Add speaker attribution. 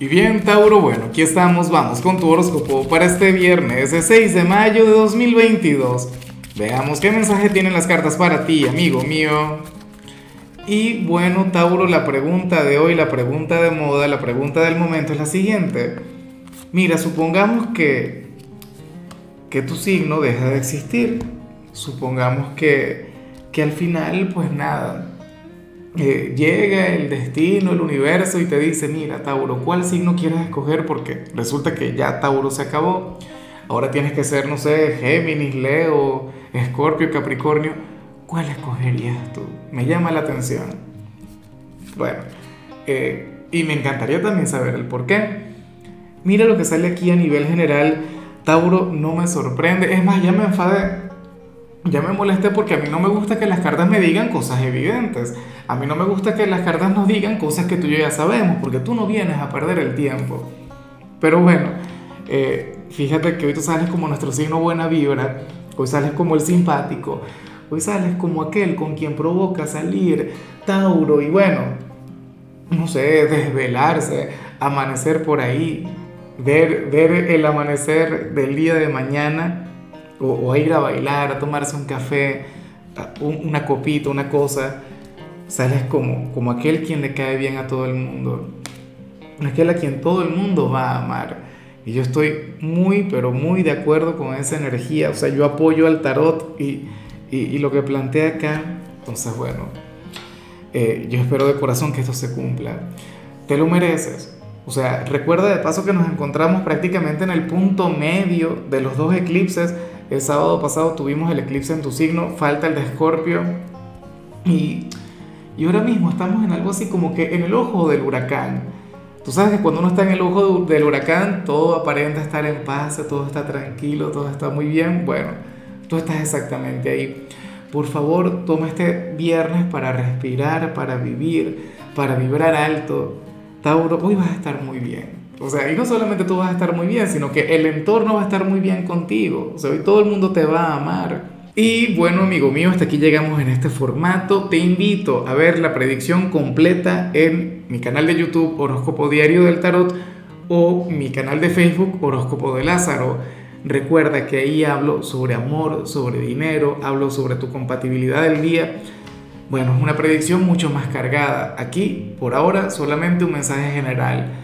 Speaker 1: Y bien, Tauro, bueno, aquí estamos, vamos con tu horóscopo para este viernes, 6 de mayo de 2022. Veamos qué mensaje tienen las cartas para ti, amigo mío. Y bueno, Tauro, la pregunta de hoy, la pregunta de moda, la pregunta del momento es la siguiente. Mira, supongamos que, que tu signo deja de existir. Supongamos que, que al final, pues nada, llega el destino, el universo y te dice, mira, Tauro, ¿cuál signo quieres escoger? Porque resulta que ya Tauro se acabó. Ahora tienes que ser, no sé, Géminis, Leo, Escorpio, Capricornio. ¿Cuál escogerías tú? Me llama la atención. Bueno, eh, y me encantaría también saber el por qué. Mira lo que sale aquí a nivel general. Tauro no me sorprende. Es más, ya me enfadé ya me molesté porque a mí no me gusta que las cartas me digan cosas evidentes. A mí no me gusta que las cartas nos digan cosas que tú y yo ya sabemos, porque tú no vienes a perder el tiempo. Pero bueno, eh, fíjate que hoy tú sales como nuestro signo buena vibra, hoy sales como el simpático, hoy sales como aquel con quien provoca salir Tauro y bueno, no sé, desvelarse, amanecer por ahí, ver, ver el amanecer del día de mañana o, a ir a bailar, a tomarse un café, una copita, una cosa, sales como, como aquel quien le cae bien a todo el mundo, aquel a quien todo el mundo va a amar. Y yo estoy muy, pero muy de acuerdo con esa energía. O sea, yo apoyo al tarot y, y, lo que plantea acá. Entonces, bueno, eh, yo espero de corazón que esto se cumpla. Te lo mereces. O sea, recuerda de paso que nos encontramos prácticamente en el punto medio de los dos eclipses el sábado pasado tuvimos el eclipse en tu signo, falta el de Escorpio. Y, y ahora mismo estamos en algo así como que en el ojo del huracán. Tú sabes que cuando uno está en el ojo del huracán, todo aparenta estar en paz, todo está tranquilo, todo está muy bien. Bueno, tú estás exactamente ahí. Por favor, toma este viernes para respirar, para vivir, para vibrar alto. Tauro, hoy vas a estar muy bien. O sea, y no solamente tú vas a estar muy bien, sino que el entorno va a estar muy bien contigo. O sea, hoy todo el mundo te va a amar. Y bueno, amigo mío, hasta aquí llegamos en este formato. Te invito a ver la predicción completa en mi canal de YouTube Horóscopo Diario del Tarot o mi canal de Facebook Horóscopo de Lázaro. Recuerda que ahí hablo sobre amor, sobre dinero, hablo sobre tu compatibilidad del día. Bueno, es una predicción mucho más cargada. Aquí, por ahora, solamente un mensaje general